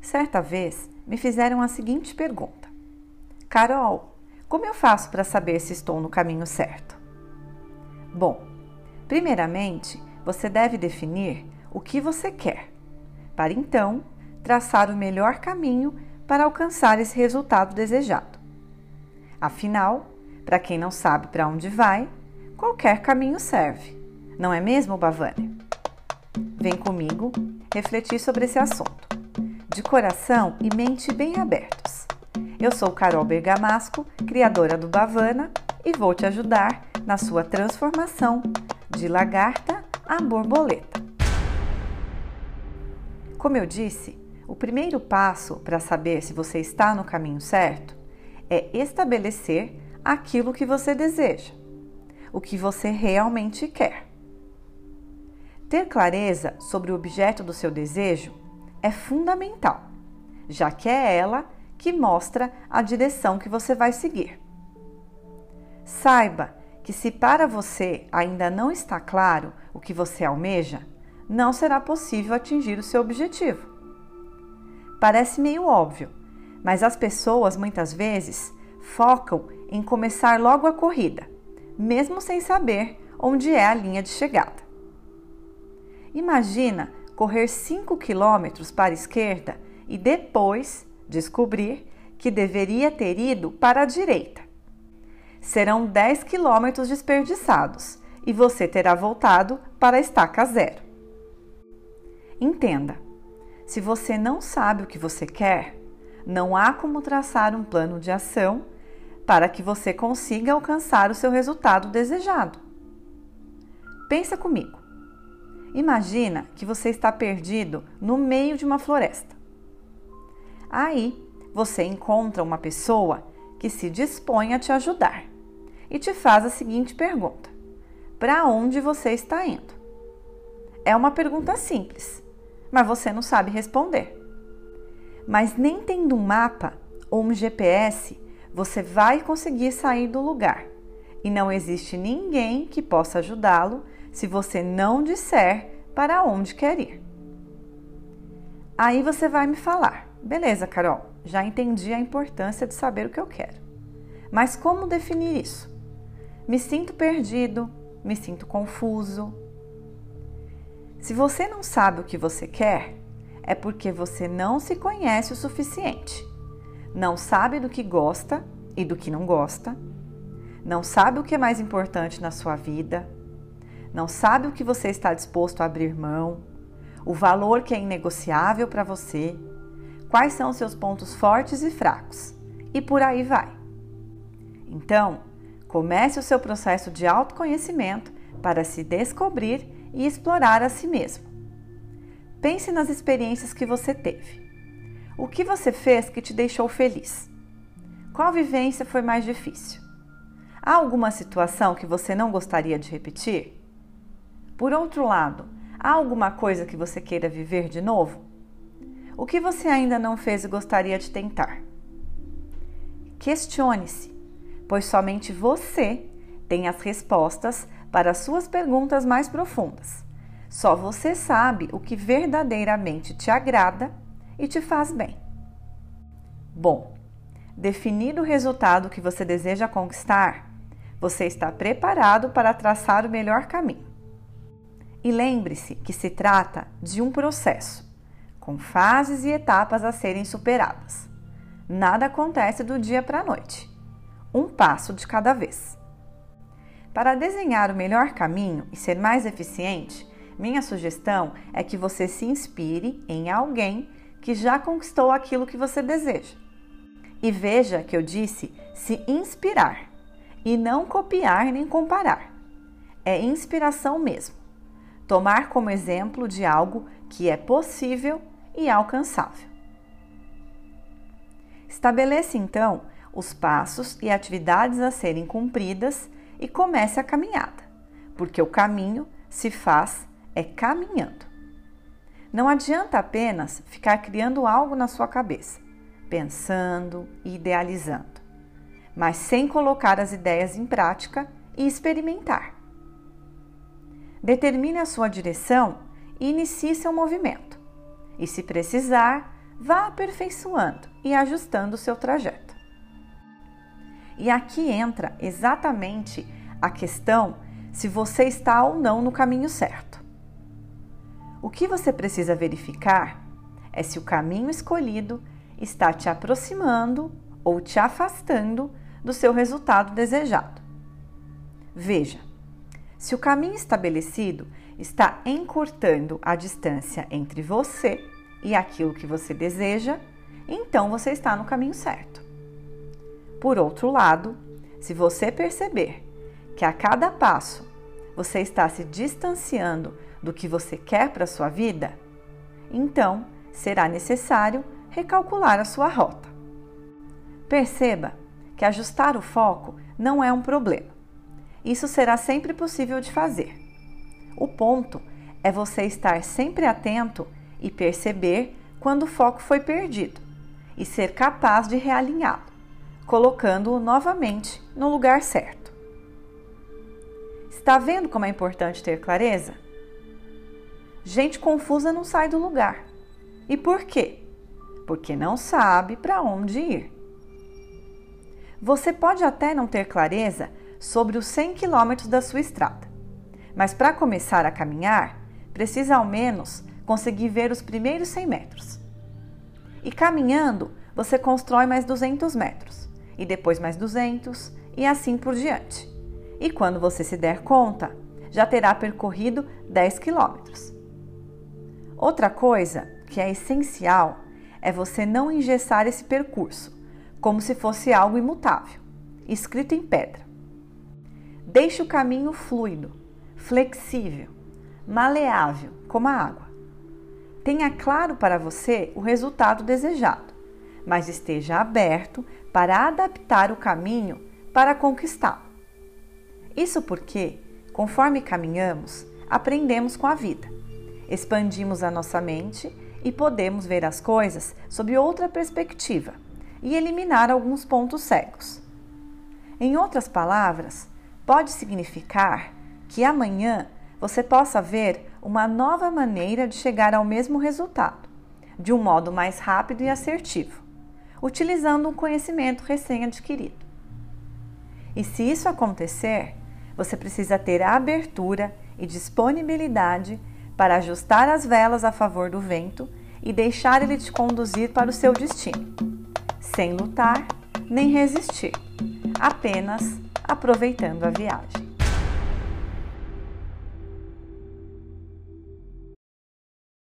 Certa vez me fizeram a seguinte pergunta: Carol, como eu faço para saber se estou no caminho certo? Bom, primeiramente você deve definir o que você quer, para então traçar o melhor caminho para alcançar esse resultado desejado. Afinal, para quem não sabe para onde vai, qualquer caminho serve, não é mesmo, Bavânia? Vem comigo refletir sobre esse assunto de coração e mente bem abertos. Eu sou Carol Bergamasco, criadora do Bavana, e vou te ajudar na sua transformação de lagarta a borboleta. Como eu disse, o primeiro passo para saber se você está no caminho certo é estabelecer aquilo que você deseja, o que você realmente quer. Ter clareza sobre o objeto do seu desejo é fundamental, já que é ela que mostra a direção que você vai seguir. Saiba que, se para você ainda não está claro o que você almeja, não será possível atingir o seu objetivo. Parece meio óbvio, mas as pessoas muitas vezes focam em começar logo a corrida, mesmo sem saber onde é a linha de chegada. Imagina correr 5 quilômetros para a esquerda e depois descobrir que deveria ter ido para a direita. Serão 10 quilômetros desperdiçados e você terá voltado para a estaca zero. Entenda: se você não sabe o que você quer, não há como traçar um plano de ação para que você consiga alcançar o seu resultado desejado. Pensa comigo. Imagina que você está perdido no meio de uma floresta. Aí você encontra uma pessoa que se dispõe a te ajudar e te faz a seguinte pergunta: Para onde você está indo? É uma pergunta simples, mas você não sabe responder. Mas nem tendo um mapa ou um GPS, você vai conseguir sair do lugar e não existe ninguém que possa ajudá-lo se você não disser para onde quer ir. Aí você vai me falar: beleza, Carol, já entendi a importância de saber o que eu quero. Mas como definir isso? Me sinto perdido, me sinto confuso. Se você não sabe o que você quer, é porque você não se conhece o suficiente. Não sabe do que gosta e do que não gosta. Não sabe o que é mais importante na sua vida não sabe o que você está disposto a abrir mão, o valor que é inegociável para você, quais são os seus pontos fortes e fracos, e por aí vai. Então, comece o seu processo de autoconhecimento para se descobrir e explorar a si mesmo. Pense nas experiências que você teve. O que você fez que te deixou feliz? Qual vivência foi mais difícil? Há alguma situação que você não gostaria de repetir? Por outro lado, há alguma coisa que você queira viver de novo? O que você ainda não fez e gostaria de tentar? Questione-se, pois somente você tem as respostas para as suas perguntas mais profundas. Só você sabe o que verdadeiramente te agrada e te faz bem. Bom, definido o resultado que você deseja conquistar, você está preparado para traçar o melhor caminho. E lembre-se que se trata de um processo, com fases e etapas a serem superadas. Nada acontece do dia para a noite, um passo de cada vez. Para desenhar o melhor caminho e ser mais eficiente, minha sugestão é que você se inspire em alguém que já conquistou aquilo que você deseja. E veja que eu disse se inspirar e não copiar nem comparar. É inspiração mesmo tomar como exemplo de algo que é possível e alcançável. Estabeleça então os passos e atividades a serem cumpridas e comece a caminhada, porque o caminho se faz é caminhando. Não adianta apenas ficar criando algo na sua cabeça, pensando e idealizando, mas sem colocar as ideias em prática e experimentar. Determine a sua direção e inicie seu movimento. E se precisar, vá aperfeiçoando e ajustando o seu trajeto. E aqui entra exatamente a questão se você está ou não no caminho certo. O que você precisa verificar é se o caminho escolhido está te aproximando ou te afastando do seu resultado desejado. Veja, se o caminho estabelecido está encurtando a distância entre você e aquilo que você deseja, então você está no caminho certo. Por outro lado, se você perceber que a cada passo você está se distanciando do que você quer para a sua vida, então será necessário recalcular a sua rota. Perceba que ajustar o foco não é um problema. Isso será sempre possível de fazer. O ponto é você estar sempre atento e perceber quando o foco foi perdido e ser capaz de realinhá-lo, colocando-o novamente no lugar certo. Está vendo como é importante ter clareza? Gente confusa não sai do lugar. E por quê? Porque não sabe para onde ir. Você pode até não ter clareza sobre os 100 quilômetros da sua estrada, mas para começar a caminhar, precisa ao menos conseguir ver os primeiros 100 metros. E caminhando, você constrói mais 200 metros, e depois mais 200, e assim por diante. E quando você se der conta, já terá percorrido 10 quilômetros. Outra coisa que é essencial é você não engessar esse percurso, como se fosse algo imutável, escrito em pedra. Deixe o caminho fluido, flexível, maleável, como a água. Tenha claro para você o resultado desejado, mas esteja aberto para adaptar o caminho para conquistá-lo. Isso porque, conforme caminhamos, aprendemos com a vida, expandimos a nossa mente e podemos ver as coisas sob outra perspectiva e eliminar alguns pontos cegos. Em outras palavras, pode significar que amanhã você possa ver uma nova maneira de chegar ao mesmo resultado, de um modo mais rápido e assertivo, utilizando um conhecimento recém-adquirido. E se isso acontecer, você precisa ter a abertura e disponibilidade para ajustar as velas a favor do vento e deixar ele te conduzir para o seu destino, sem lutar nem resistir, apenas aproveitando a viagem.